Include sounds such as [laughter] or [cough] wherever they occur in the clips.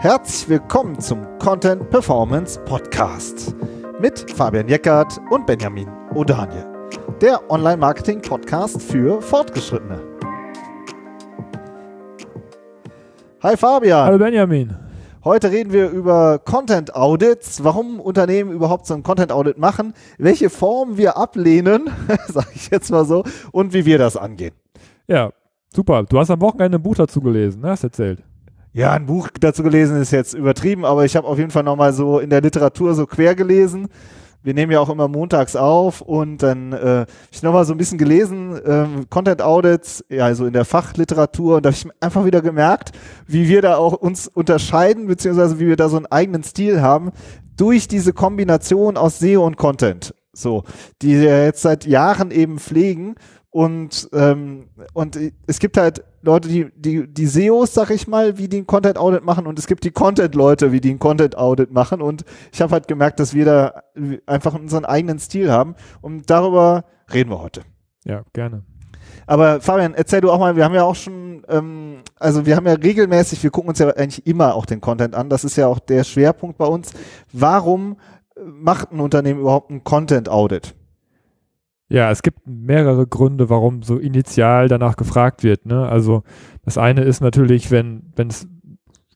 Herzlich willkommen zum Content Performance Podcast mit Fabian Jeckert und Benjamin Odanje, der Online-Marketing-Podcast für Fortgeschrittene. Hi Fabian. Hallo Benjamin. Heute reden wir über Content Audits, warum Unternehmen überhaupt so ein Content Audit machen, welche Formen wir ablehnen, [laughs] sage ich jetzt mal so, und wie wir das angehen. Ja, super. Du hast am Wochenende ein Buch dazu gelesen, ne? Hast erzählt. Ja, ein Buch dazu gelesen ist jetzt übertrieben, aber ich habe auf jeden Fall nochmal so in der Literatur so quer gelesen. Wir nehmen ja auch immer montags auf und dann äh, ich nochmal so ein bisschen gelesen, ähm, Content Audits, ja, also in der Fachliteratur und da habe ich einfach wieder gemerkt, wie wir da auch uns unterscheiden, beziehungsweise wie wir da so einen eigenen Stil haben, durch diese Kombination aus SEO und Content. So, die wir jetzt seit Jahren eben pflegen und, ähm, und es gibt halt Leute, die, die, die SEOs, sag ich mal, wie die ein Content Audit machen und es gibt die Content-Leute, wie die ein Content Audit machen und ich habe halt gemerkt, dass wir da einfach unseren eigenen Stil haben und darüber reden wir heute. Ja, gerne. Aber Fabian, erzähl du auch mal, wir haben ja auch schon, ähm, also wir haben ja regelmäßig, wir gucken uns ja eigentlich immer auch den Content an, das ist ja auch der Schwerpunkt bei uns. Warum macht ein Unternehmen überhaupt ein Content Audit? Ja, es gibt mehrere Gründe, warum so initial danach gefragt wird. Ne? Also das eine ist natürlich, wenn wenn es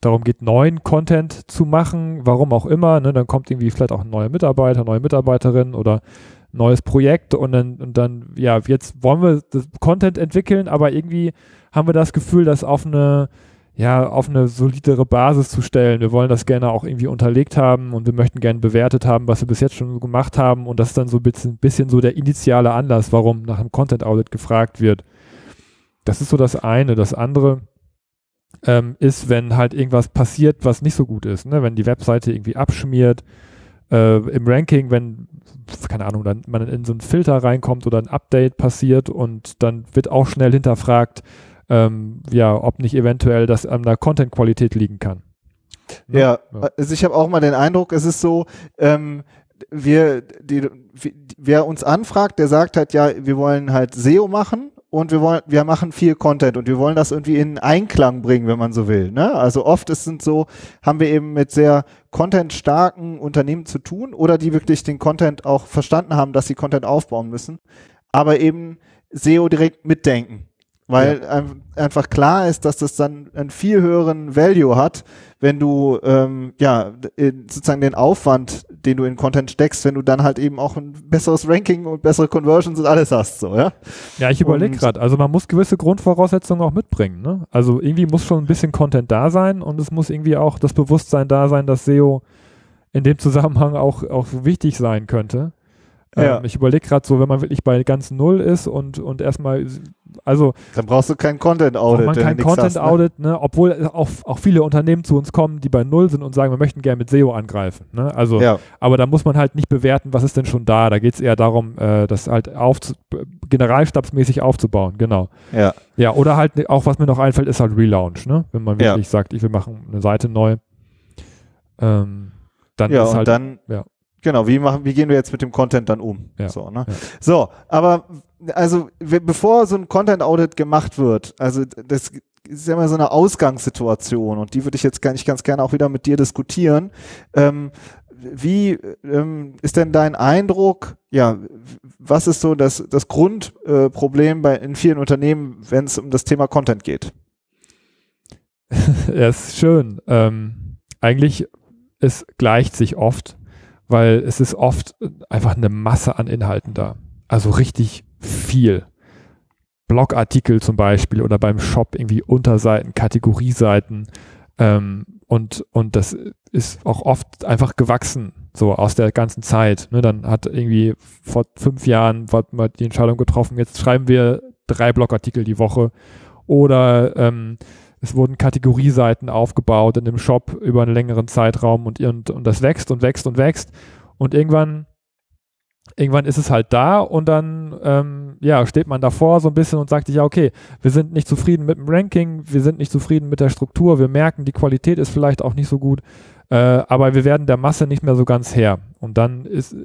darum geht, neuen Content zu machen, warum auch immer, ne? dann kommt irgendwie vielleicht auch ein neuer Mitarbeiter, neue Mitarbeiterin oder neues Projekt und dann, und dann, ja, jetzt wollen wir das Content entwickeln, aber irgendwie haben wir das Gefühl, dass auf eine ja, auf eine solidere Basis zu stellen. Wir wollen das gerne auch irgendwie unterlegt haben und wir möchten gerne bewertet haben, was wir bis jetzt schon gemacht haben. Und das ist dann so ein bisschen, bisschen so der initiale Anlass, warum nach einem Content Audit gefragt wird. Das ist so das eine. Das andere ähm, ist, wenn halt irgendwas passiert, was nicht so gut ist. Ne? Wenn die Webseite irgendwie abschmiert, äh, im Ranking, wenn, keine Ahnung, dann man in so einen Filter reinkommt oder ein Update passiert und dann wird auch schnell hinterfragt, ähm, ja, ob nicht eventuell das an der Content-Qualität liegen kann. Ne? Ja, ja, also ich habe auch mal den Eindruck, es ist so, ähm, wir, die, wer uns anfragt, der sagt halt, ja, wir wollen halt SEO machen und wir wollen, wir machen viel Content und wir wollen das irgendwie in Einklang bringen, wenn man so will. Ne? Also oft ist es so, haben wir eben mit sehr content-starken Unternehmen zu tun oder die wirklich den Content auch verstanden haben, dass sie Content aufbauen müssen, aber eben SEO direkt mitdenken weil ja. ein, einfach klar ist, dass das dann einen viel höheren Value hat, wenn du ähm, ja sozusagen den Aufwand, den du in Content steckst, wenn du dann halt eben auch ein besseres Ranking und bessere Conversions und alles hast, so ja. Ja, ich überlege gerade, also man muss gewisse Grundvoraussetzungen auch mitbringen, ne? Also irgendwie muss schon ein bisschen Content da sein und es muss irgendwie auch das Bewusstsein da sein, dass SEO in dem Zusammenhang auch auch wichtig sein könnte. Ja. Ähm, ich überlege gerade so, wenn man wirklich bei ganz Null ist und, und erstmal, also. Dann brauchst du kein Content Audit. Man kein Content Audit, ne? obwohl auch, auch viele Unternehmen zu uns kommen, die bei Null sind und sagen, wir möchten gerne mit SEO angreifen. Ne? Also, ja. aber da muss man halt nicht bewerten, was ist denn schon da. Da geht es eher darum, äh, das halt auf, generalstabsmäßig aufzubauen, genau. Ja. Ja, oder halt auch, was mir noch einfällt, ist halt Relaunch, ne? Wenn man wirklich ja. sagt, ich will machen eine Seite neu. Ähm, dann ja, ist halt, dann, ja. Genau, wie machen, wie gehen wir jetzt mit dem Content dann um? Ja. So, ne? Ja. so, aber also bevor so ein Content Audit gemacht wird, also das ist ja immer so eine Ausgangssituation und die würde ich jetzt gar nicht ganz gerne auch wieder mit dir diskutieren. Ähm, wie ähm, ist denn dein Eindruck? Ja, was ist so das, das Grundproblem äh, bei in vielen Unternehmen, wenn es um das Thema Content geht? [laughs] ja, ist schön. Ähm, eigentlich es gleicht sich oft weil es ist oft einfach eine Masse an Inhalten da. Also richtig viel. Blogartikel zum Beispiel oder beim Shop irgendwie Unterseiten, Kategorieseiten. Ähm, und, und das ist auch oft einfach gewachsen, so aus der ganzen Zeit. Ne, dann hat irgendwie vor fünf Jahren mal die Entscheidung getroffen, jetzt schreiben wir drei Blogartikel die Woche. Oder ähm, es wurden Kategorieseiten aufgebaut in dem Shop über einen längeren Zeitraum und, und, und das wächst und wächst und wächst. Und irgendwann, irgendwann ist es halt da und dann ähm, ja, steht man davor so ein bisschen und sagt sich, ja, okay, wir sind nicht zufrieden mit dem Ranking, wir sind nicht zufrieden mit der Struktur, wir merken, die Qualität ist vielleicht auch nicht so gut, äh, aber wir werden der Masse nicht mehr so ganz her. Und dann ist,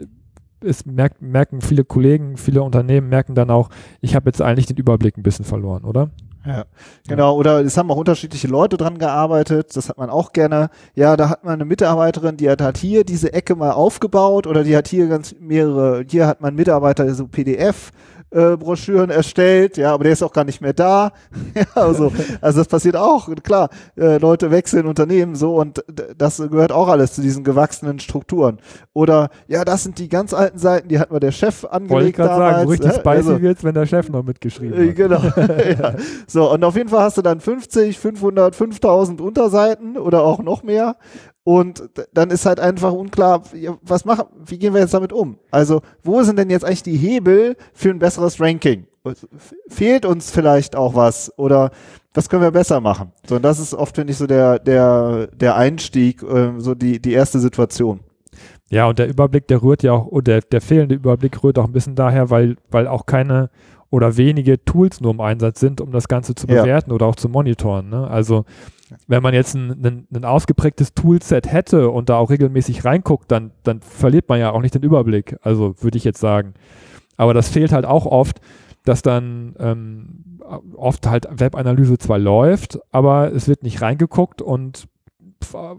ist merkt, merken viele Kollegen, viele Unternehmen merken dann auch, ich habe jetzt eigentlich den Überblick ein bisschen verloren, oder? Ja, genau. Oder es haben auch unterschiedliche Leute dran gearbeitet. Das hat man auch gerne. Ja, da hat man eine Mitarbeiterin, die hat, hat hier diese Ecke mal aufgebaut oder die hat hier ganz mehrere, hier hat man Mitarbeiter so PDF äh, Broschüren erstellt, ja, aber der ist auch gar nicht mehr da. [laughs] ja, also, also das passiert auch, klar, äh, Leute wechseln Unternehmen so und das gehört auch alles zu diesen gewachsenen Strukturen. Oder ja, das sind die ganz alten Seiten, die hat mir der Chef angelegt Wollte ich damals. Sagen, so richtig spicy also, wird's, wenn der Chef noch mitgeschrieben äh, hat. Genau. [laughs] ja. So, und auf jeden Fall hast du dann 50, 500, 5000 Unterseiten oder auch noch mehr und dann ist halt einfach unklar, was machen, wie gehen wir jetzt damit um? Also, wo sind denn jetzt eigentlich die Hebel für ein besseres Ranking? Fehlt uns vielleicht auch was? Oder was können wir besser machen? So, und das ist oft, finde ich, so der, der, der Einstieg, äh, so die, die erste Situation. Ja, und der Überblick, der rührt ja auch, oder der, der fehlende Überblick rührt auch ein bisschen daher, weil, weil auch keine oder wenige Tools nur im Einsatz sind, um das Ganze zu bewerten ja. oder auch zu monitoren. Ne? Also wenn man jetzt ein, ein, ein, ausgeprägtes Toolset hätte und da auch regelmäßig reinguckt, dann, dann verliert man ja auch nicht den Überblick. Also würde ich jetzt sagen. Aber das fehlt halt auch oft, dass dann ähm, oft halt Webanalyse zwar läuft, aber es wird nicht reingeguckt und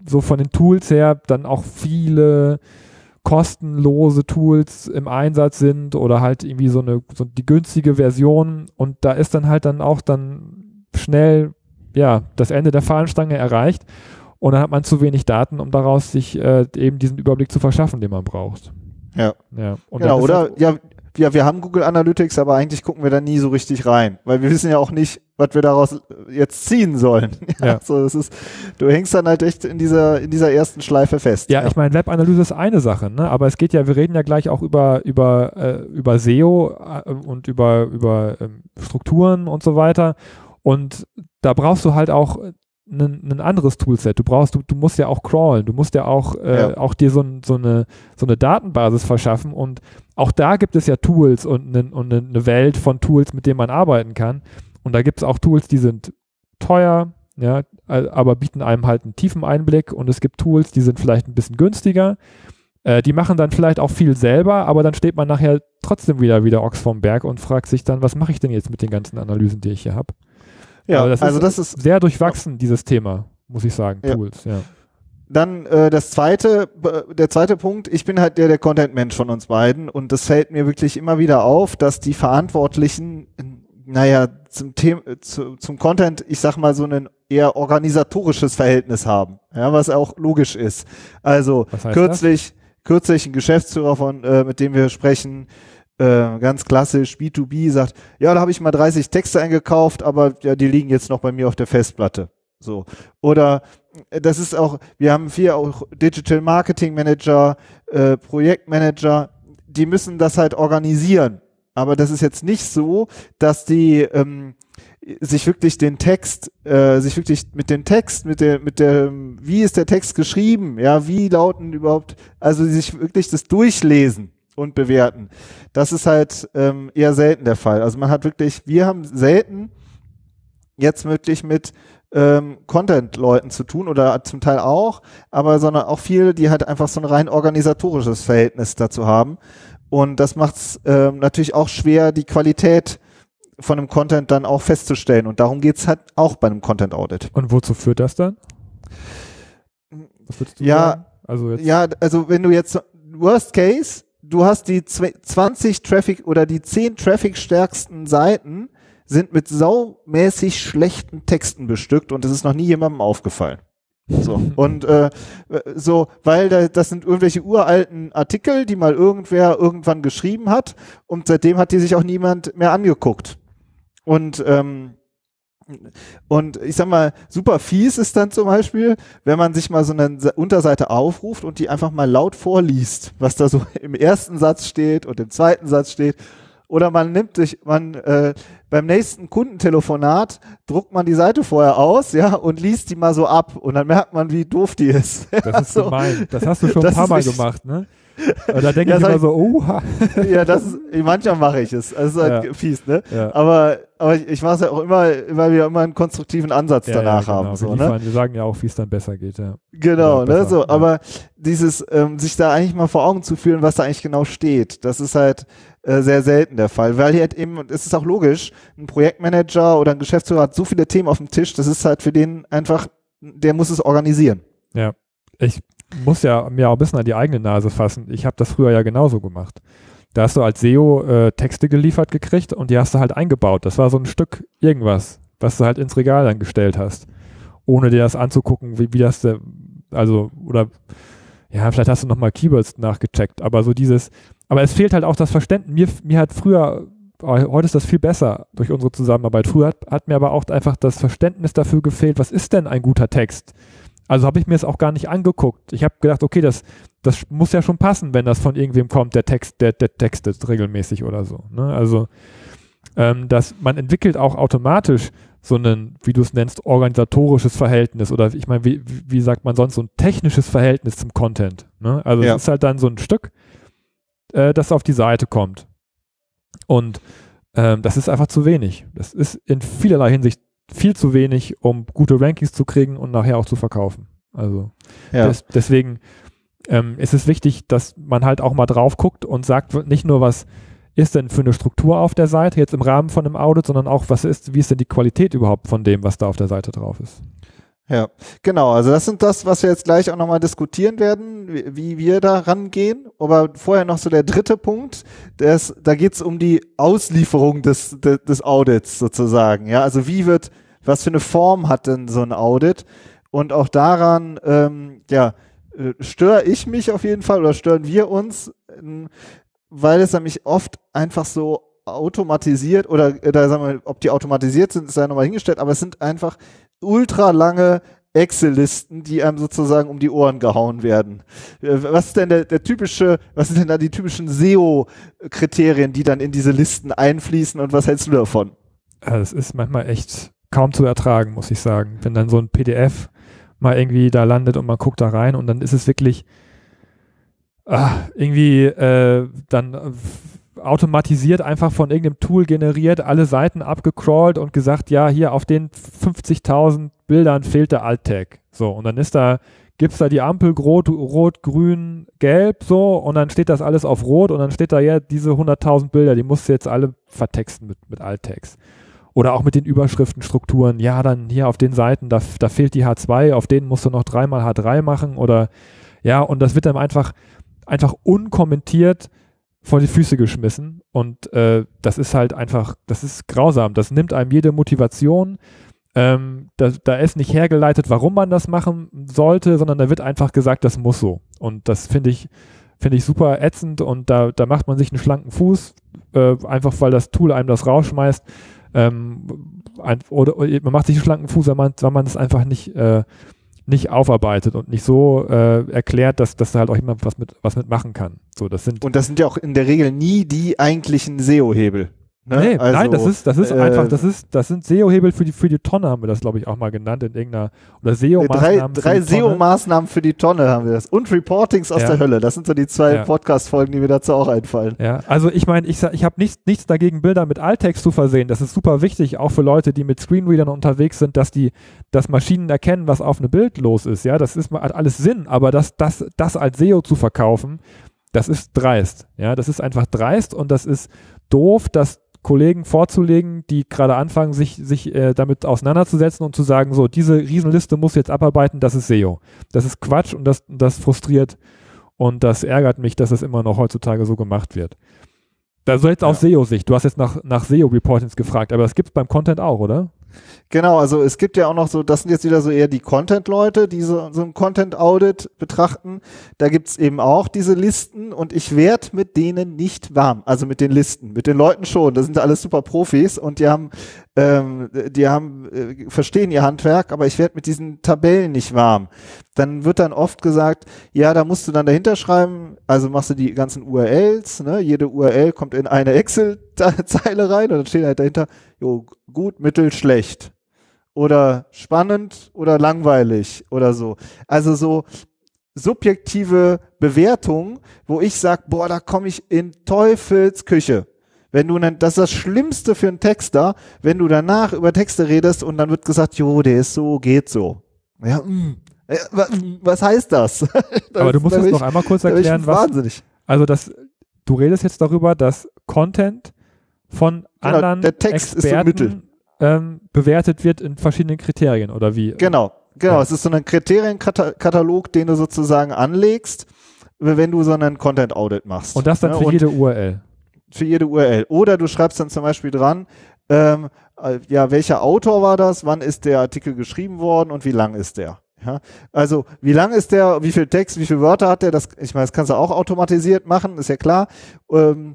so von den Tools her dann auch viele kostenlose Tools im Einsatz sind oder halt irgendwie so eine so die günstige Version und da ist dann halt dann auch dann schnell ja, das Ende der Fahnenstange erreicht und dann hat man zu wenig Daten, um daraus sich äh, eben diesen Überblick zu verschaffen, den man braucht. Ja. ja. genau, oder? Halt, ja, ja, wir haben Google Analytics, aber eigentlich gucken wir da nie so richtig rein, weil wir wissen ja auch nicht, was wir daraus jetzt ziehen sollen. [laughs] Ja, ja. So, das ist, du hängst dann halt echt in dieser, in dieser ersten Schleife fest. Ja, ja. ich meine, Webanalyse ist eine Sache, ne? aber es geht ja, wir reden ja gleich auch über, über, äh, über SEO äh, und über, über ähm, Strukturen und so weiter. Und da brauchst du halt auch ein, anderes Toolset. Du brauchst, du, du musst ja auch crawlen, du musst ja auch, äh, ja. auch dir so, so, eine, so eine Datenbasis verschaffen und auch da gibt es ja Tools und, ne, und eine Welt von Tools, mit denen man arbeiten kann. Und da gibt es auch Tools, die sind teuer, ja, aber bieten einem halt einen tiefen Einblick und es gibt Tools, die sind vielleicht ein bisschen günstiger. Äh, die machen dann vielleicht auch viel selber, aber dann steht man nachher trotzdem wieder wieder Ochs vom Berg und fragt sich dann, was mache ich denn jetzt mit den ganzen Analysen, die ich hier habe? Ja, das also ist das ist sehr durchwachsen, ja. dieses Thema, muss ich sagen, ja. Tools, ja. Dann äh, das zweite, der zweite Punkt, ich bin halt der, der Content-Mensch von uns beiden und das fällt mir wirklich immer wieder auf, dass die Verantwortlichen, naja, zum Thema, zu, zum Content, ich sag mal, so ein eher organisatorisches Verhältnis haben, ja, was auch logisch ist. Also kürzlich, das? kürzlich ein Geschäftsführer von, äh, mit dem wir sprechen, äh, ganz klassisch B2B sagt, ja, da habe ich mal 30 Texte eingekauft, aber ja, die liegen jetzt noch bei mir auf der Festplatte. So. Oder äh, das ist auch, wir haben vier auch Digital Marketing Manager, äh, Projektmanager, die müssen das halt organisieren. Aber das ist jetzt nicht so, dass die ähm, sich wirklich den Text, äh, sich wirklich mit dem Text, mit der, mit der, wie ist der Text geschrieben, ja, wie lauten überhaupt, also sich wirklich das durchlesen und bewerten. Das ist halt ähm, eher selten der Fall. Also man hat wirklich, wir haben selten jetzt wirklich mit ähm, Content-Leuten zu tun oder zum Teil auch, aber sondern auch viele, die halt einfach so ein rein organisatorisches Verhältnis dazu haben. Und das macht es ähm, natürlich auch schwer, die Qualität von einem Content dann auch festzustellen. Und darum geht's halt auch bei einem Content-Audit. Und wozu führt das dann? Ja, sagen? Also jetzt ja, also wenn du jetzt Worst Case du hast die 20 Traffic oder die 10 Traffic stärksten Seiten sind mit saumäßig schlechten Texten bestückt und es ist noch nie jemandem aufgefallen. So. [laughs] Und äh, so, weil da, das sind irgendwelche uralten Artikel, die mal irgendwer irgendwann geschrieben hat und seitdem hat die sich auch niemand mehr angeguckt. Und ähm, und ich sag mal, super fies ist dann zum Beispiel, wenn man sich mal so eine Unterseite aufruft und die einfach mal laut vorliest, was da so im ersten Satz steht und im zweiten Satz steht. Oder man nimmt sich, man äh, beim nächsten Kundentelefonat druckt man die Seite vorher aus, ja, und liest die mal so ab und dann merkt man, wie doof die ist. [laughs] Das ist so. gemein. Das hast du schon ein paar Mal gemacht, ne? Und da denke Ja, ich immer ich- so, oha. [laughs] ja, das ist, manchmal mache ich es. Das ist halt Ja. fies, ne? Ja. Aber, aber ich, ich mache es ja auch immer, weil wir immer einen konstruktiven Ansatz Ja, danach ja, genau. haben. So, wir, ne? liefern, wir sagen ja auch, wie es dann besser geht, ja. Genau, Ja, ne? besser, So, ja. aber dieses, ähm, sich da eigentlich mal vor Augen zu führen, was da eigentlich genau steht, das ist halt äh, sehr selten der Fall. Weil hier halt eben, und es ist auch logisch, ein Projektmanager oder ein Geschäftsführer hat so viele Themen auf dem Tisch, das ist halt für den einfach, der muss es organisieren. Ich muss ja mir auch ein bisschen an die eigene Nase fassen. Ich habe das früher ja genauso gemacht. Da hast du als SEO äh, Texte geliefert gekriegt und die hast du halt eingebaut. Das war so ein Stück irgendwas, was du halt ins Regal dann gestellt hast. Ohne dir das anzugucken, wie, wie das, der, also, oder, ja, vielleicht hast du nochmal Keywords nachgecheckt, aber so dieses, aber es fehlt halt auch das Verständnis. Mir, mir hat früher, äh, heute ist das viel besser durch unsere Zusammenarbeit. Früher hat, hat mir aber auch einfach das Verständnis dafür gefehlt, was ist denn ein guter Text? Also habe ich mir es auch gar nicht angeguckt. Ich habe gedacht, okay, das, das muss ja schon passen, wenn das von irgendwem kommt, der Text, der, der textet regelmäßig oder so. Ne? Also ähm, dass man entwickelt auch automatisch so ein, wie du es nennst, organisatorisches Verhältnis oder ich meine, wie, wie sagt man sonst, so ein technisches Verhältnis zum Content. Ne? Also Ja. es ist halt dann so ein Stück, äh, das auf die Seite kommt. Und ähm, das ist einfach zu wenig. Das ist in vielerlei Hinsicht viel zu wenig, um gute Rankings zu kriegen und nachher auch zu verkaufen. Also Ja. des, deswegen ähm, ist es wichtig, dass man halt auch mal drauf guckt und sagt nicht nur, was ist denn für eine Struktur auf der Seite jetzt im Rahmen von einem Audit, sondern auch, was ist, wie ist denn die Qualität überhaupt von dem, was da auf der Seite drauf ist. Ja, genau. Also das sind das, was wir jetzt gleich auch nochmal diskutieren werden, wie, wie wir da rangehen. Aber vorher noch so der dritte Punkt. Das, da geht's um die Auslieferung des, des, des Audits sozusagen. Ja, also wie wird, was für eine Form hat denn so ein Audit? Und auch daran, ähm, ja, äh, störe ich mich auf jeden Fall oder stören wir uns, ähm, weil es nämlich oft einfach so automatisiert oder, oder sagen wir, ob die automatisiert sind, ist ja nochmal hingestellt, aber es sind einfach ultra lange Excel-Listen, die einem sozusagen um die Ohren gehauen werden. Äh, Was ist denn der, der typische, was sind denn da die typischen SEO-Kriterien, die dann in diese Listen einfließen und was hältst du davon? Also es ist manchmal echt kaum zu ertragen, muss ich sagen. Wenn dann so ein PDF mal irgendwie da landet und man guckt da rein und dann ist es wirklich ah, irgendwie äh, dann äh, automatisiert einfach von irgendeinem Tool generiert, alle Seiten abgecrawlt und gesagt, ja, hier auf den 50.000 Bildern fehlt der Alt-Tag. So, und dann ist da, gibt's da die Ampel rot, rot, grün, gelb, so, und dann steht das alles auf rot und dann steht da ja diese 100.000 Bilder, die musst du jetzt alle vertexten mit, mit Alt-Tags. Oder auch mit den Überschriftenstrukturen. Ja, dann hier auf den Seiten, da, da fehlt die H2, auf denen musst du noch dreimal H3 machen oder ja, und das wird dann einfach, einfach unkommentiert vor die Füße geschmissen. Und äh, das ist halt einfach, das ist grausam. Das nimmt einem jede Motivation. Ähm, da, da ist nicht hergeleitet, warum man das machen sollte, sondern da wird einfach gesagt, das muss so. Und das finde ich, finde ich super ätzend und da, da macht man sich einen schlanken Fuß, äh, einfach weil das Tool einem das rausschmeißt. Ähm, ein, oder, oder man macht sich einen schlanken Fuß, wenn man, das einfach nicht, äh, nicht aufarbeitet und nicht so äh, erklärt, dass, dass da halt auch jemand was mit, was mitmachen kann. So, das sind Und das sind ja auch in der Regel nie die eigentlichen SEO-Hebel. Ne? Nee, Also, nein, das ist, das ist äh, einfach, das ist, das sind SEO-Hebel für die, für die Tonne, haben wir das, glaube ich, auch mal genannt in irgendeiner, oder Drei, SEO-Maßnahmen. für drei die Tonne. SEO-Maßnahmen für die Tonne haben wir das. Und Reportings aus Ja. der Hölle. Das sind so die zwei Ja. Podcast-Folgen, die mir dazu auch einfallen. Ja, also ich meine, ich, ich habe nichts, nichts dagegen, Bilder mit Alttext zu versehen. Das ist super wichtig, auch für Leute, die mit Screenreadern unterwegs sind, dass die, dass Maschinen erkennen, was auf einem Bild los ist. Ja, das ist hat alles Sinn, aber das, das, das als SEO zu verkaufen, das ist dreist. Ja, das ist einfach dreist und das ist doof, das Kollegen vorzulegen, die gerade anfangen, sich, sich äh, damit auseinanderzusetzen und zu sagen, so, diese Riesenliste muss jetzt abarbeiten, das ist SEO. Das ist Quatsch und das, das frustriert und das ärgert mich, dass es immer noch heutzutage so gemacht wird. Da so jetzt aus Ja. SEO-Sicht. Du hast jetzt nach, nach SEO-Reportings gefragt, aber das gibt es beim Content auch, oder? Genau, also es gibt ja auch noch so, das sind jetzt wieder so eher die Content-Leute, die so, so ein Content-Audit betrachten. Da gibt's eben auch diese Listen und ich werd mit denen nicht warm. Also mit den Listen. Mit den Leuten schon. Das sind alles super Profis und die haben, ähm, die haben, äh, verstehen ihr Handwerk, aber ich werd mit diesen Tabellen nicht warm. Dann wird dann oft gesagt, ja, da musst du dann dahinter schreiben, also machst du die ganzen URLs, ne? Jede URL kommt in eine Excel-Zeile rein und dann steht halt dahinter, jo, gut, mittel, schlecht. Oder spannend oder langweilig oder so. Also so, subjektive Bewertung, wo ich sage, boah, da komme ich in Teufels Küche. Wenn du dann, das ist das Schlimmste für einen Texter, wenn du danach über Texte redest und dann wird gesagt, jo, der ist so, geht so. Ja, mh. Was heißt das? [laughs] das Aber du musst es noch einmal kurz erklären, was. Wahnsinnig. Also, das, du redest jetzt darüber, dass Content von genau, anderen der Text Experten ist so Mittel. Ähm, bewertet wird in verschiedenen Kriterien oder wie? Genau, genau. Ja. Es ist so ein Kriterienkatalog, den du sozusagen anlegst, wenn du so einen Content Audit machst. Und das dann ja, für jede URL für jede URL. Oder du schreibst dann zum Beispiel dran, ähm, äh, ja, welcher Autor war das, wann ist der Artikel geschrieben worden und wie lang ist der? Ja, also wie lang ist der, wie viel Text, wie viele Wörter hat der? Das, ich meine, das kannst du auch automatisiert machen, ist ja klar. Ähm, äh,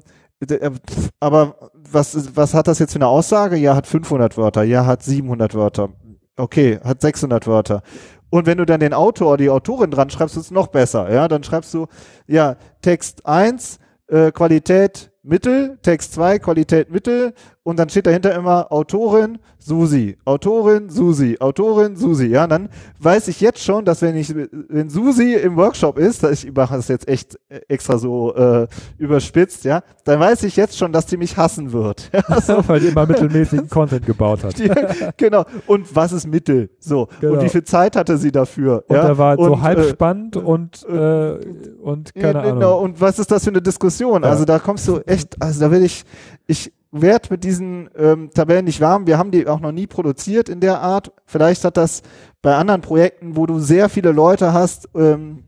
aber was, was hat das jetzt für eine Aussage? Ja, hat 500 Wörter, ja, hat 700 Wörter. Okay, hat 600 Wörter. Und wenn du dann den Autor, die Autorin dran schreibst, ist es noch besser. Ja, dann schreibst du, ja, Text 1, äh, Qualität Mittel, Text 2, Qualität Mittel und dann steht dahinter immer Autorin Susi, Autorin Susi, Autorin Susi. Ja, dann weiß ich jetzt schon, dass wenn ich, wenn Susi im Workshop ist, ich mache das jetzt echt extra so äh, überspitzt, ja, dann weiß ich jetzt schon, dass die mich hassen wird. [laughs] Ja, Weil die immer mittelmäßigen Content gebaut hat. [laughs] Die, genau. Und was ist Mittel? So. Genau. Und wie viel Zeit hatte sie dafür? Und ja? der war und, so halb äh, spannend und, äh, und keine genau. Ahnung. Und was ist das für eine Diskussion? Ja. Also da kommst du echt, also da will ich, ich, werd mit diesen ähm, Tabellen nicht warm. Wir haben die auch noch nie produziert in der Art. Vielleicht hat das bei anderen Projekten, wo du sehr viele Leute hast, ähm,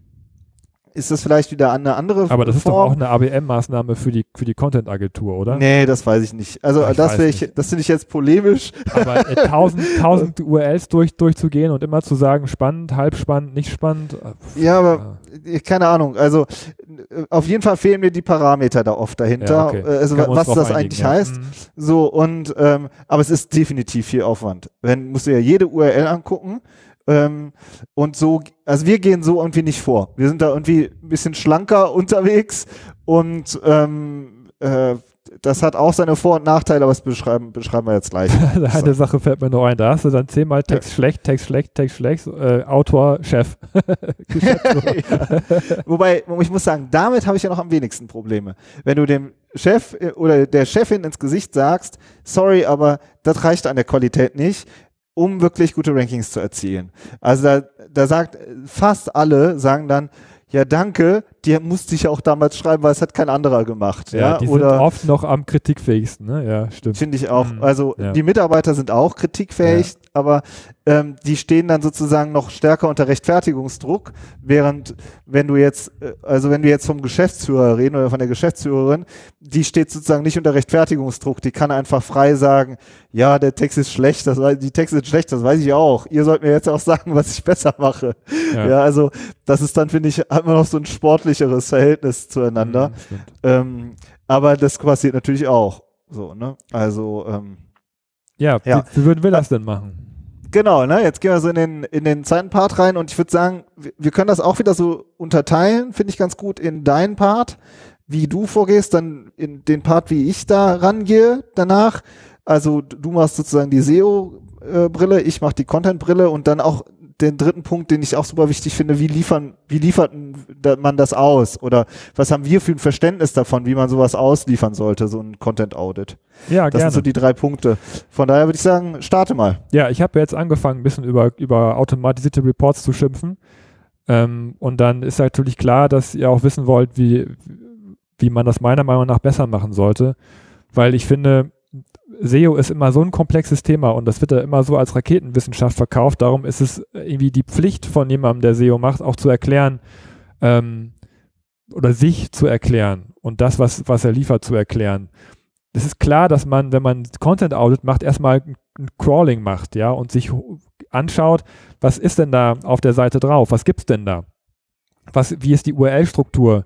ist das vielleicht wieder eine andere Aber das Form. ist doch auch eine ABM-Maßnahme für die, für die Content-Agentur, oder? Nee, das weiß ich nicht. Also Ach, das ich, das finde ich jetzt polemisch. Aber äh, [laughs] tausend, tausend URLs durch, durchzugehen und immer zu sagen, spannend, halb spannend, nicht spannend. Äh, ja, aber ja. keine Ahnung. Also auf jeden Fall fehlen mir die Parameter da oft dahinter, ja, okay. Äh, also was das einigen, eigentlich ja. heißt. Mhm. So und ähm, aber es ist definitiv viel Aufwand. Wenn musst du ja jede URL angucken ähm, und so, also wir gehen so irgendwie nicht vor. Wir sind da irgendwie ein bisschen schlanker unterwegs und ähm, äh, das hat auch seine Vor- und Nachteile, aber das beschreiben, beschreiben wir jetzt gleich. [laughs] Eine so. Sache fällt mir noch ein, da hast du dann zehnmal Text ja. schlecht, Text schlecht, Text schlecht, äh, Autor, Chef. [laughs] [laughs] ja. Wobei, ich muss sagen, damit habe ich ja noch am wenigsten Probleme. Wenn du dem Chef äh, oder der Chefin ins Gesicht sagst, sorry, aber das reicht an der Qualität nicht, um wirklich gute Rankings zu erzielen. Also da, da sagt fast alle, sagen dann, ja danke, die musste ich auch damals schreiben, weil es hat kein anderer gemacht. Ja, ja? die Oder, sind oft noch am kritikfähigsten, ne? Ja, stimmt. Finde ich auch. Mhm. Also ja. die Mitarbeiter sind auch kritikfähig, ja. aber ähm, die stehen dann sozusagen noch stärker unter Rechtfertigungsdruck, während wenn du jetzt, äh, also wenn wir jetzt vom Geschäftsführer reden oder von der Geschäftsführerin, die steht sozusagen nicht unter Rechtfertigungsdruck, die kann einfach frei sagen, ja, der Text ist schlecht, das, die Texte sind schlecht, das weiß ich auch. Ihr sollt mir jetzt auch [laughs] sagen, was ich besser mache. Ja, ja also das ist dann, finde ich, hat man noch so ein sportlicheres Verhältnis zueinander. Mhm, ähm, aber das passiert natürlich auch. So, ne? Also, ähm, ja, ja. Wie, wie würden wir das denn machen? Genau, ne? Jetzt gehen wir so in den, in den zweiten Part rein und ich würde sagen, wir, wir können das auch wieder so unterteilen, finde ich ganz gut, in deinen Part, wie du vorgehst, dann in den Part, wie ich da rangehe danach. Also du machst sozusagen die SEO-Brille, ich mache die Content-Brille und dann auch den dritten Punkt, den ich auch super wichtig finde, wie liefern, wie liefert man das aus? Oder was haben wir für ein Verständnis davon, wie man sowas ausliefern sollte, so ein Content Audit? Ja, das gerne. sind so die drei Punkte. Von daher würde ich sagen, starte mal. Ja, ich habe jetzt angefangen, ein bisschen über, über automatisierte Reports zu schimpfen. Ähm, und dann ist natürlich klar, dass ihr auch wissen wollt, wie, wie man das meiner Meinung nach besser machen sollte. Weil ich finde, SEO ist immer so ein komplexes Thema und das wird ja immer so als Raketenwissenschaft verkauft. Darum ist es irgendwie die Pflicht von jemandem, der SEO macht, auch zu erklären ähm, oder sich zu erklären und das, was, was er liefert, zu erklären. Es ist klar, dass man, wenn man Content Audit macht, erstmal ein Crawling macht, ja, und sich anschaut, was ist denn da auf der Seite drauf? Was gibt's denn da? Was, wie ist die URL-Struktur?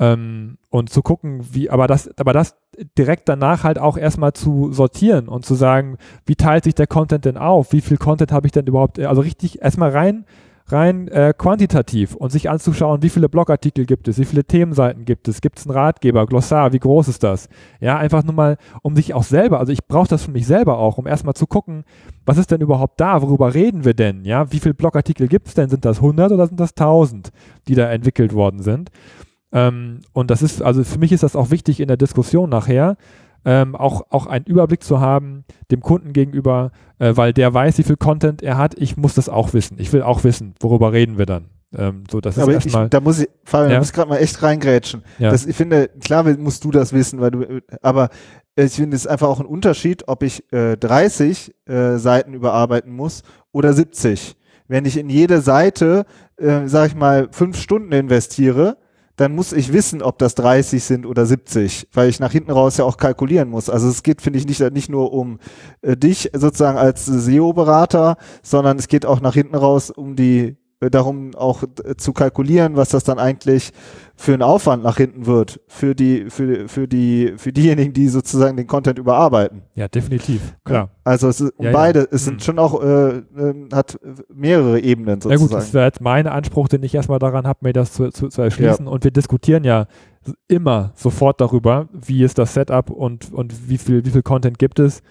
Ähm, und zu gucken, wie, aber das, aber das direkt danach halt auch erstmal zu sortieren und zu sagen, wie teilt sich der Content denn auf? Wie viel Content habe ich denn überhaupt? Also richtig erstmal rein, rein äh, quantitativ und sich anzuschauen, wie viele Blogartikel gibt es, wie viele Themenseiten gibt es, gibt es einen Ratgeber, Glossar, wie groß ist das? Ja, einfach nur mal, um sich auch selber, also ich brauche das für mich selber auch, um erstmal zu gucken, was ist denn überhaupt da, worüber reden wir denn? Ja, wie viele Blogartikel gibt es denn? Sind das 100 oder sind das 1000, die da entwickelt worden sind? Ähm, und das ist, also für mich ist das auch wichtig in der Diskussion nachher, ähm, auch, auch einen Überblick zu haben dem Kunden gegenüber, äh, weil der weiß, wie viel Content er hat. Ich muss das auch wissen. Ich will auch wissen, worüber reden wir dann. Ähm, so, das ist Aber erstmal. ich, da muss ich, Fabian, Ja. da muss gerade mal echt reingrätschen. Ja. Das, ich finde, klar musst du das wissen, weil du, aber ich finde es ist einfach auch ein Unterschied, ob ich äh, 30 äh, Seiten überarbeiten muss oder 70. Wenn ich in jede Seite, äh, sag ich mal, fünf Stunden investiere, dann muss ich wissen, ob das 30 sind oder 70, weil ich nach hinten raus ja auch kalkulieren muss. Also es geht, finde ich, nicht, nicht nur um äh, dich sozusagen als SEO-Berater, sondern es geht auch nach hinten raus um die darum auch äh, zu kalkulieren, was das dann eigentlich für einen Aufwand nach hinten wird für die für für die für diejenigen, die sozusagen den Content überarbeiten. ja, definitiv. Klar. Also es ist um Ja, ja. beide, es Hm. sind schon auch äh, äh, hat mehrere Ebenen Na gut, sozusagen. das wäre jetzt mein Anspruch, den ich erstmal daran habe, mir das zu, zu, zu erschließen. Und wir diskutieren ja immer sofort darüber, wie ist das Setup und, und wie viel, wie viel Content gibt es.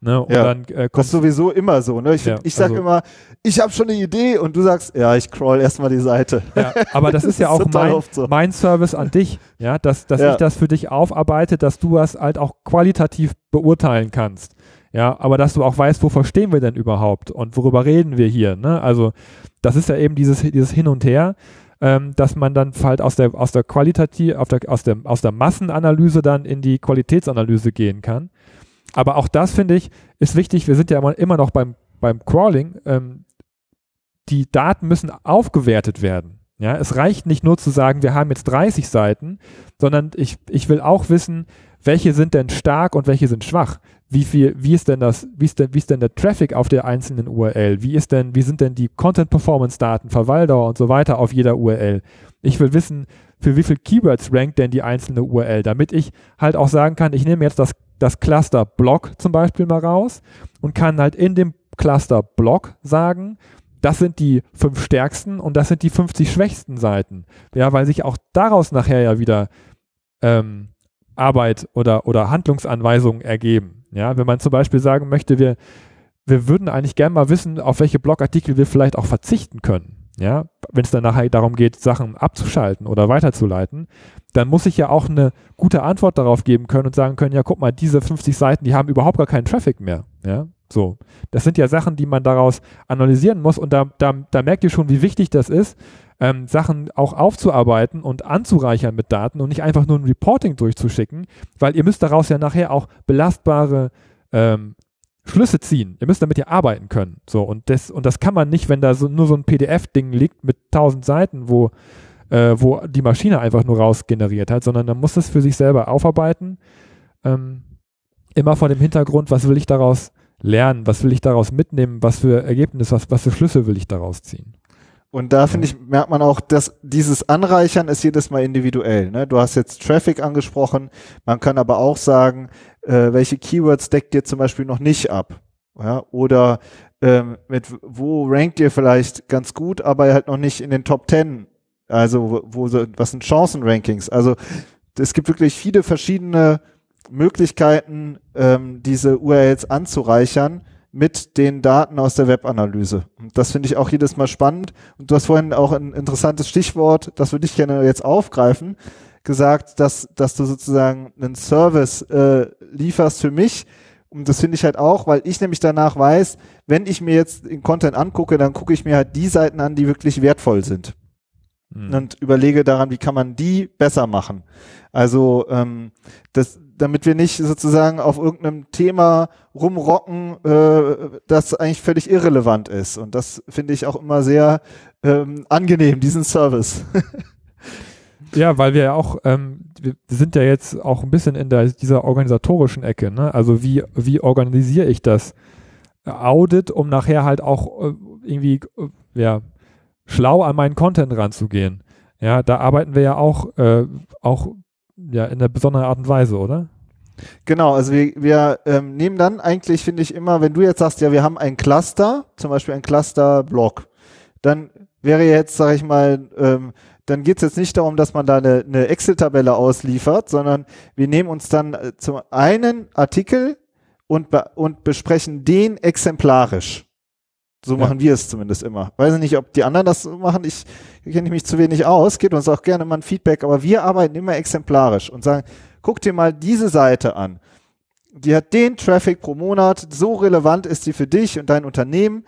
Ne? Und Ja. dann äh, das ist sowieso immer so, ne? Ich, find, Ja, ich sag also- immer, ich habe schon eine Idee und du sagst, ja, ich crawl erstmal die Seite. Ja, aber das [laughs] ist ja Das ist auch total mein, so. mein Service an dich, ja, dass, dass Ja. ich das für dich aufarbeite, dass du das halt auch qualitativ beurteilen kannst. Ja, aber dass du auch weißt, wovor stehen wir denn überhaupt und worüber reden wir hier, ne? Also, das ist ja eben dieses, dieses Hin und Her, ähm, dass man dann halt aus der, aus der Qualitativ, auf der, aus der, aus der Massenanalyse dann in die Qualitätsanalyse gehen kann. Aber auch das, finde ich, ist wichtig. Wir sind ja immer, immer noch beim, beim Crawling. Ähm, die Daten müssen aufgewertet werden. Ja, es reicht nicht nur zu sagen, wir haben jetzt 30 Seiten, sondern ich, ich will auch wissen, welche sind denn stark und welche sind schwach. Wie viel, wie ist denn das, wie ist denn, wie ist denn der Traffic auf der einzelnen URL? Wie ist denn, wie sind denn die Content Performance Daten, Verweildauer und so weiter auf jeder URL? Ich will wissen, für wie viel Keywords rankt denn die einzelne URL, damit ich halt auch sagen kann, ich nehme jetzt das, das Cluster Block zum Beispiel mal raus und kann halt in dem Cluster Block sagen, das sind die fünf stärksten und das sind die 50 schwächsten Seiten. Ja, weil sich auch daraus nachher ja wieder ähm, Arbeit oder, oder Handlungsanweisungen ergeben. Ja, wenn man zum Beispiel sagen möchte, wir, wir würden eigentlich gerne mal wissen, auf welche Blogartikel wir vielleicht auch verzichten können. Ja, wenn es dann nachher darum geht, Sachen abzuschalten oder weiterzuleiten, dann muss ich ja auch eine gute Antwort darauf geben können und sagen können, ja, guck mal, diese 50 Seiten, die haben überhaupt gar keinen Traffic mehr. Ja, so. Das sind ja Sachen, die man daraus analysieren muss und da, da, da merkt ihr schon, wie wichtig das ist, ähm, Sachen auch aufzuarbeiten und anzureichern mit Daten und nicht einfach nur ein Reporting durchzuschicken, weil ihr müsst daraus ja nachher auch belastbare ähm, Schlüsse ziehen. Ihr müsst damit ja arbeiten können. So, und das, und das kann man nicht, wenn da so, nur so ein PDF-Ding liegt mit tausend Seiten, wo, äh, wo die Maschine einfach nur rausgeneriert hat, sondern man muss das für sich selber aufarbeiten. Ähm, immer vor dem Hintergrund, was will ich daraus lernen, was will ich daraus mitnehmen, was für Ergebnisse, was, was für Schlüsse will ich daraus ziehen. Und da finde ich, merkt man auch, dass dieses Anreichern ist jedes Mal individuell. Ne? Du hast jetzt Traffic angesprochen, man kann aber auch sagen, äh, welche Keywords deckt ihr zum Beispiel noch nicht ab? Ja? Oder ähm, mit wo rankt ihr vielleicht ganz gut, aber halt noch nicht in den Top 10? Also wo, wo was sind Chancenrankings? Also es gibt wirklich viele verschiedene Möglichkeiten, ähm, diese URLs anzureichern mit den Daten aus der Webanalyse. Und das finde ich auch jedes Mal spannend. Und du hast vorhin auch ein interessantes Stichwort, das würde ich gerne jetzt aufgreifen, gesagt, dass, dass du sozusagen einen Service äh, lieferst für mich. Und das finde ich halt auch, weil ich nämlich danach weiß, wenn ich mir jetzt den Content angucke, dann gucke ich mir halt die Seiten an, die wirklich wertvoll sind Hm. und überlege daran, wie kann man die besser machen. Also ähm, das, damit wir nicht sozusagen auf irgendeinem Thema rumrocken, äh, das eigentlich völlig irrelevant ist. Und das finde ich auch immer sehr ähm, angenehm, diesen Service. [laughs] Ja, weil wir ja auch, ähm, wir sind ja jetzt auch ein bisschen in der, dieser organisatorischen Ecke, ne? Also wie, wie organisiere ich das Audit, um nachher halt auch äh, irgendwie, äh, ja, schlau an meinen Content ranzugehen. Ja, da arbeiten wir ja auch, äh, auch ja, in einer besonderen Art und Weise, oder? Genau, also wir, wir ähm, nehmen dann eigentlich, finde ich immer, wenn du jetzt sagst, ja, wir haben ein Cluster, zum Beispiel ein Cluster-Block, dann wäre jetzt, sage ich mal, ähm, dann geht es jetzt nicht darum, dass man da eine, eine Excel-Tabelle ausliefert, sondern wir nehmen uns dann äh, zum einen Artikel und, be und besprechen den exemplarisch. So ja. machen wir es zumindest immer. Weiß ich nicht, ob die anderen das so machen. Ich kenne mich zu wenig aus. Gebt uns auch gerne mal ein Feedback. Aber wir arbeiten immer exemplarisch und sagen, guck dir mal diese Seite an. Die hat den Traffic pro Monat. So relevant ist sie für dich und dein Unternehmen.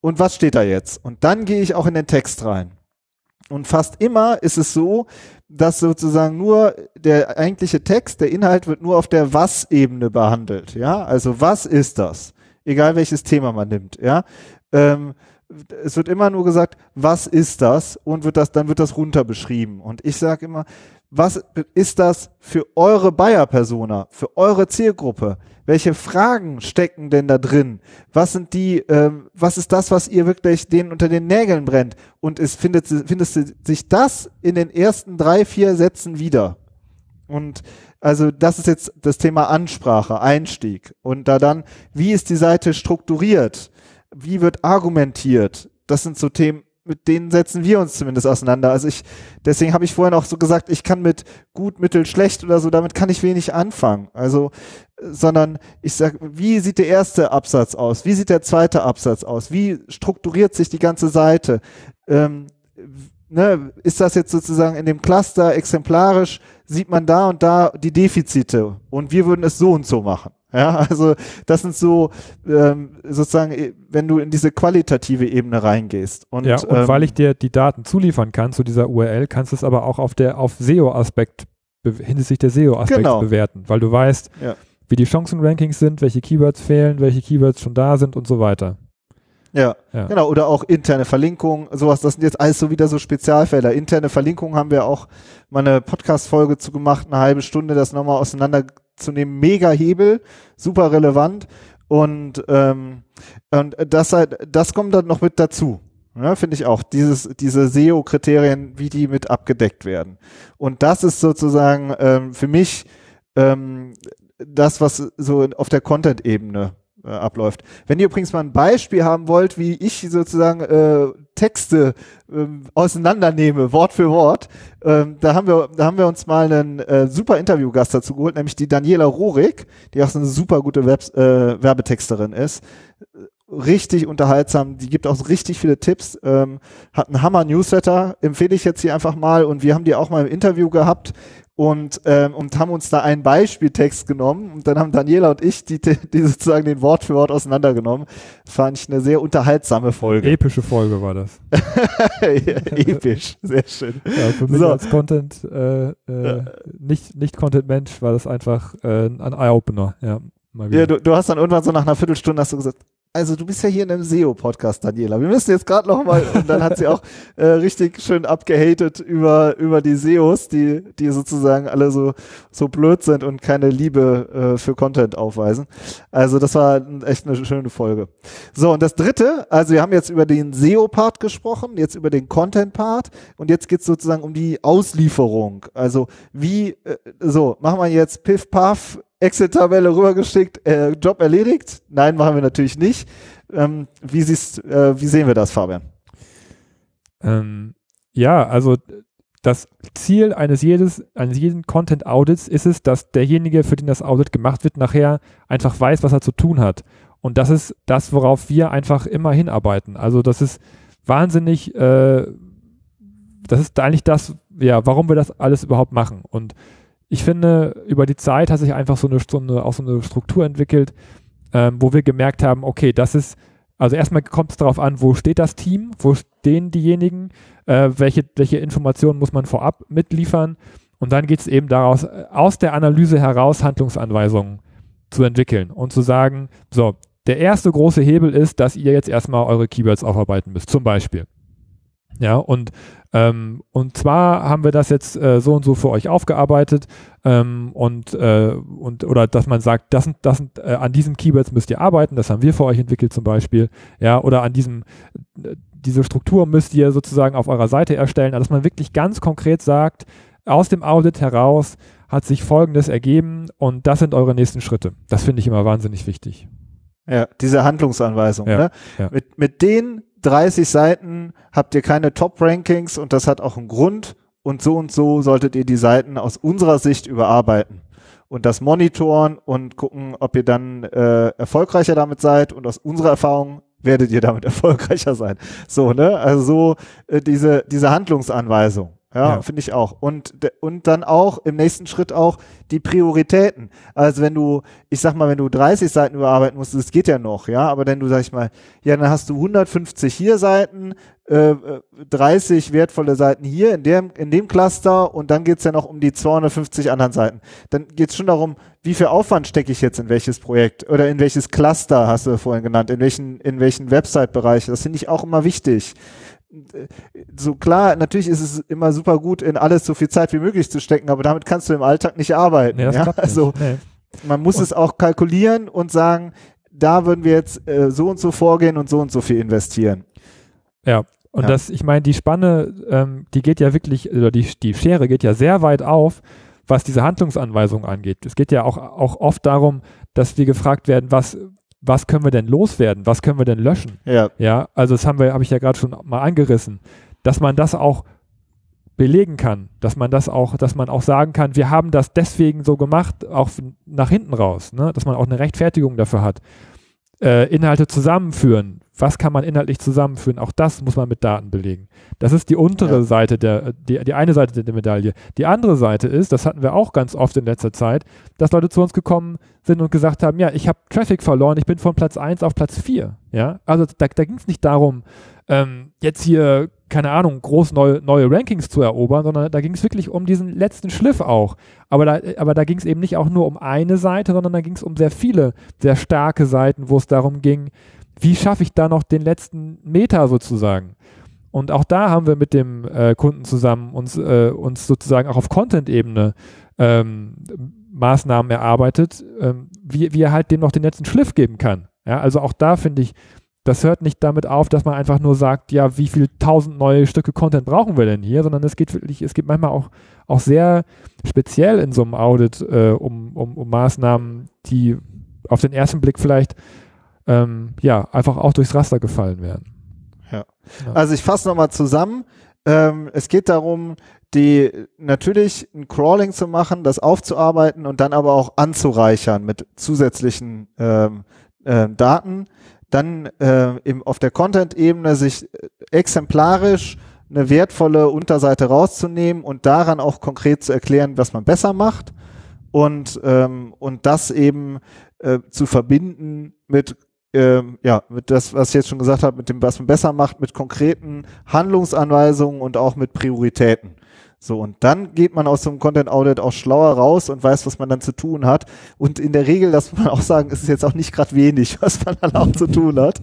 Und was steht da jetzt? Und dann gehe ich auch in den Text rein. Und fast immer ist es so, dass sozusagen nur der eigentliche Text, der Inhalt wird nur auf der Was-Ebene behandelt. Ja, also was ist das? Egal welches Thema man nimmt. Ja, ähm, es wird immer nur gesagt, was ist das? Und wird das, dann wird das runter beschrieben. Und ich sage immer, was ist das für eure Buyer-Persona, für eure Zielgruppe? Welche Fragen stecken denn da drin? Was sind die, ähm, was ist das, was ihr wirklich denen unter den Nägeln brennt? Und es findet, findet sich das in den ersten drei, vier Sätzen wieder. Und also das ist jetzt das Thema Ansprache, Einstieg. Und da dann, wie ist die Seite strukturiert? Wie wird argumentiert? Das sind so Themen, mit denen setzen wir uns zumindest auseinander. Also ich, deswegen habe ich vorhin auch so gesagt, ich kann mit gut, mittel, schlecht oder so, damit kann ich wenig anfangen. Also, sondern ich sag, wie sieht der erste Absatz aus? Wie sieht der zweite Absatz aus? Wie strukturiert sich die ganze Seite? Ähm, ne, ist das jetzt sozusagen in dem Cluster exemplarisch? Sieht man da und da die Defizite? Und wir würden es so und so machen. Ja, also das sind so ähm, sozusagen, äh, wenn du in diese qualitative Ebene reingehst. Und, ja, und ähm, weil ich dir die Daten zuliefern kann zu dieser URL, kannst du es aber auch auf der auf SEO-Aspekt hinsichtlich der SEO-Aspekte genau. bewerten, weil du weißt, ja. wie die Chancenrankings sind, welche Keywords fehlen, welche Keywords schon da sind und so weiter. Ja, ja, genau. Oder auch interne Verlinkungen, sowas. Das sind jetzt alles so wieder so Spezialfelder. Interne Verlinkungen haben wir auch mal eine Podcast-Folge zu gemacht, eine halbe Stunde, das nochmal auseinanderzunehmen. Mega Hebel, super relevant. Und, ähm, und das, das kommt dann noch mit dazu. Ja, Finde ich auch. Dieses, diese SEO-Kriterien, wie die mit abgedeckt werden. Und das ist sozusagen ähm, für mich ähm, das, was so auf der Content-Ebene äh, abläuft. Wenn ihr übrigens mal ein Beispiel haben wollt, wie ich sozusagen äh, Texte ähm, auseinandernehme, Wort für Wort, ähm, da haben wir, da haben wir uns mal einen äh, super Interviewgast dazu geholt, nämlich die Daniela Rohrig, die auch so eine super gute Web äh, Werbetexterin ist. Richtig unterhaltsam, die gibt auch richtig viele Tipps, ähm, hat einen Hammer-Newsletter, empfehle ich jetzt hier einfach mal und wir haben die auch mal im Interview gehabt und, ähm, und haben uns da einen Beispieltext genommen und dann haben Daniela und ich die, die sozusagen den Wort für Wort auseinandergenommen. Fand ich eine sehr unterhaltsame Folge. Epische Folge war das. [laughs] Episch, sehr schön. Ja, für mich so. als Content, äh, äh, nicht, nicht Content-Mensch war das einfach äh, ein Eye-Opener. Ja, ja du, du hast dann irgendwann so nach einer Viertelstunde hast du gesagt, also du bist ja hier in einem SEO-Podcast, Daniela. Wir müssen jetzt gerade noch mal, und dann hat sie auch äh, richtig schön abgehatet über, über die SEOs, die, die sozusagen alle so, so blöd sind und keine Liebe äh, für Content aufweisen. Also das war echt eine schöne Folge. So, und das dritte, also wir haben jetzt über den SEO-Part gesprochen, jetzt über den Content-Part und jetzt geht's sozusagen um die Auslieferung. Also wie, äh, so, machen wir jetzt Piff Puff Excel-Tabelle rübergeschickt, äh, Job erledigt? Nein, machen wir natürlich nicht. Ähm, wie, siehst, äh, wie sehen wir das, Fabian? Ähm, ja, also das Ziel eines, jedes, eines jeden Content-Audits ist es, dass derjenige, für den das Audit gemacht wird, nachher einfach weiß, was er zu tun hat. Und das ist das, worauf wir einfach immer hinarbeiten. Also das ist wahnsinnig, äh, das ist eigentlich das, ja, warum wir das alles überhaupt machen. Und ich finde, über die Zeit hat sich einfach so eine, so eine auch so eine Struktur entwickelt, ähm, wo wir gemerkt haben, okay, das ist, also erstmal kommt es darauf an, wo steht das Team, wo stehen diejenigen, äh, welche, welche Informationen muss man vorab mitliefern und dann geht es eben daraus, aus der Analyse heraus Handlungsanweisungen zu entwickeln und zu sagen, so, der erste große Hebel ist, dass ihr jetzt erstmal eure Keywords aufarbeiten müsst, zum Beispiel. Ja, und, ähm, und zwar haben wir das jetzt äh, so und so für euch aufgearbeitet ähm, und, äh, und oder dass man sagt, das das äh, an diesen Keywords müsst ihr arbeiten, das haben wir für euch entwickelt zum Beispiel, ja, oder an diesem, äh, diese Struktur müsst ihr sozusagen auf eurer Seite erstellen, dass man wirklich ganz konkret sagt, aus dem Audit heraus hat sich Folgendes ergeben und das sind eure nächsten Schritte. Das finde ich immer wahnsinnig wichtig. Ja, diese Handlungsanweisung. Ja, ne? ja. Mit, mit den 30 Seiten habt ihr keine Top-Rankings und das hat auch einen Grund. Und so und so solltet ihr die Seiten aus unserer Sicht überarbeiten und das monitoren und gucken, ob ihr dann äh, erfolgreicher damit seid. Und aus unserer Erfahrung werdet ihr damit [laughs] erfolgreicher sein. So, ne? Also so äh, diese, diese Handlungsanweisung. Ja, Ja. finde ich auch. Und, und dann auch im nächsten Schritt auch die Prioritäten. Also wenn du, ich sag mal, wenn du 30 Seiten überarbeiten musst, das geht ja noch, ja, aber wenn du, sag ich mal, ja, dann hast du 150 hier Seiten, äh, äh, 30 wertvolle Seiten hier in dem, in dem Cluster und dann geht's ja noch um die 250 anderen Seiten. Dann geht's schon darum, wie viel Aufwand stecke ich jetzt in welches Projekt oder in welches Cluster hast du vorhin genannt, in welchen, in welchen Website-Bereich. Das finde ich auch immer wichtig so klar, natürlich ist es immer super gut, in alles so viel Zeit wie möglich zu stecken, aber damit kannst du im Alltag nicht arbeiten. Nee, ja? nicht. Also Nee. man muss Und- es auch kalkulieren und sagen, da würden wir jetzt äh, so und so vorgehen und so und so viel investieren. Ja, und Ja. das, ich meine, die Spanne, ähm, die geht ja wirklich, oder die, die Schere geht ja sehr weit auf, was diese Handlungsanweisungen angeht. Es geht ja auch, auch oft darum, dass wir gefragt werden, was, was können wir denn loswerden, was können wir denn löschen? Ja, Ja, also das haben wir, habe ich ja gerade schon mal angerissen, dass man das auch belegen kann, dass man das auch, dass man auch sagen kann, wir haben das deswegen so gemacht, auch nach hinten raus, ne? dass man auch eine Rechtfertigung dafür hat. Äh, Inhalte zusammenführen, was kann man inhaltlich zusammenführen, auch das muss man mit Daten belegen. Das ist die untere Ja. Seite der, die, die eine Seite der Medaille. Die andere Seite ist, das hatten wir auch ganz oft in letzter Zeit, dass Leute zu uns gekommen sind und gesagt haben, ja, ich habe Traffic verloren, ich bin von Platz 1 auf Platz 4. Ja, also da, da ging es nicht darum, ähm, jetzt hier, keine Ahnung, groß neue, neue Rankings zu erobern, sondern da ging es wirklich um diesen letzten Schliff auch. Aber da, aber da ging es eben nicht auch nur um eine Seite, sondern da ging es um sehr viele, sehr starke Seiten, wo es darum ging, wie schaffe ich da noch den letzten Meter sozusagen. Und auch da haben wir mit dem äh, Kunden zusammen uns, äh, uns sozusagen auch auf Content-Ebene ähm, Maßnahmen erarbeitet, ähm, wie, wie er halt dem noch den letzten Schliff geben kann. Ja, also auch da finde ich, das hört nicht damit auf, dass man einfach nur sagt, ja, wie viel tausend neue Stücke Content brauchen wir denn hier, sondern es geht wirklich, es geht manchmal auch, auch sehr speziell in so einem Audit äh, um, um, um Maßnahmen, die auf den ersten Blick vielleicht ähm, ja einfach auch durchs Raster gefallen werden. also ich fasse nochmal zusammen. Ähm, es geht darum, die natürlich ein Crawling zu machen, das aufzuarbeiten und dann aber auch anzureichern mit zusätzlichen ähm, äh, Daten. Dann äh, im, auf der Content-Ebene sich äh, exemplarisch eine wertvolle Unterseite rauszunehmen und daran auch konkret zu erklären, was man besser macht und, ähm, und das eben äh, zu verbinden mit ähm, ja, mit das, was ich jetzt schon gesagt habe, mit dem, was man besser macht, mit konkreten Handlungsanweisungen und auch mit Prioritäten. So, und dann geht man aus einem Content Audit auch schlauer raus und weiß, was man dann zu tun hat. Und in der Regel, das muss man auch sagen, ist es jetzt auch nicht gerade wenig, [laughs] was man dann auch zu tun hat.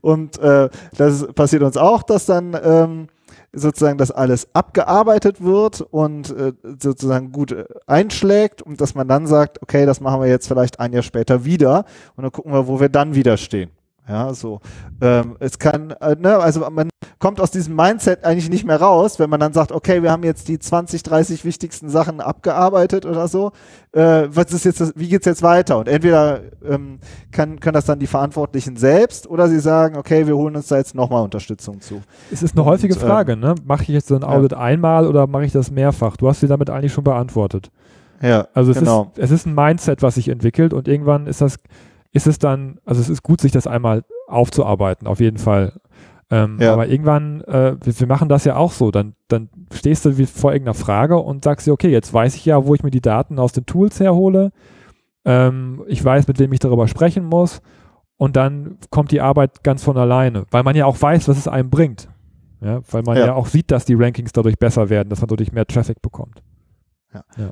Und äh, das passiert uns auch, dass dann ähm, sozusagen das alles abgearbeitet wird und äh, sozusagen gut äh, einschlägt und dass man dann sagt, okay, das machen wir jetzt vielleicht ein Jahr später wieder und dann gucken wir, wo wir dann wieder stehen. Ja, so. Ähm, es kann, äh, ne, also man kommt aus diesem Mindset eigentlich nicht mehr raus, wenn man dann sagt, okay, wir haben jetzt die 20, 30 wichtigsten Sachen abgearbeitet oder so. Äh, was ist jetzt, das, wie geht's jetzt weiter? Und entweder ähm, kann, können das dann die Verantwortlichen selbst oder sie sagen, okay, wir holen uns da jetzt nochmal Unterstützung zu. Es ist eine häufige Und, ähm, Frage, ne? Mache ich jetzt so ein Audit einmal oder mache ich das mehrfach? Du hast sie damit eigentlich schon beantwortet. Ja, Also es, genau. ist, es ist ein Mindset, was sich entwickelt und irgendwann ist das, ist es dann, also es ist gut, sich das einmal aufzuarbeiten, auf jeden Fall. Ähm, Ja. Aber irgendwann, äh, wir, wir machen das ja auch so, dann, dann stehst du wie vor irgendeiner Frage und sagst dir, okay, jetzt weiß ich ja, wo ich mir die Daten aus den Tools herhole. Ähm, ich weiß, mit wem ich darüber sprechen muss und dann kommt die Arbeit ganz von alleine, weil man ja auch weiß, was es einem bringt. Ja, weil man Ja. ja. auch sieht, dass die Rankings dadurch besser werden, dass man dadurch mehr Traffic bekommt.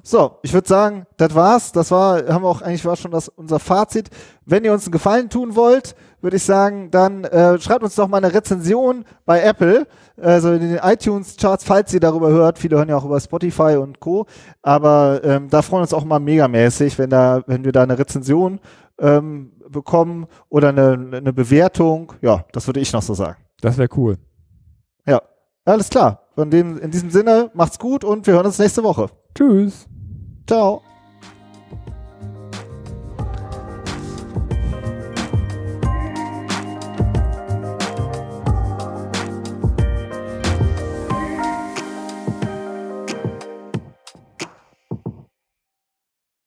So, ich würde sagen, das war's. Das war, haben wir auch eigentlich war schon das unser Fazit. Wenn ihr uns einen Gefallen tun wollt, würde ich sagen, dann äh, schreibt uns doch mal eine Rezension bei Apple, also in den iTunes-Charts, falls ihr darüber hört. Viele hören ja auch über Spotify und Co. Aber ähm, da freuen wir uns auch mal megamäßig, wenn da, wenn wir da eine Rezension ähm, bekommen oder eine, eine Bewertung. Ja, das würde ich noch so sagen. Das wäre cool. Ja, alles klar. Von dem, in diesem Sinne, macht's gut und wir hören uns nächste Woche. Tschüss. Ciao.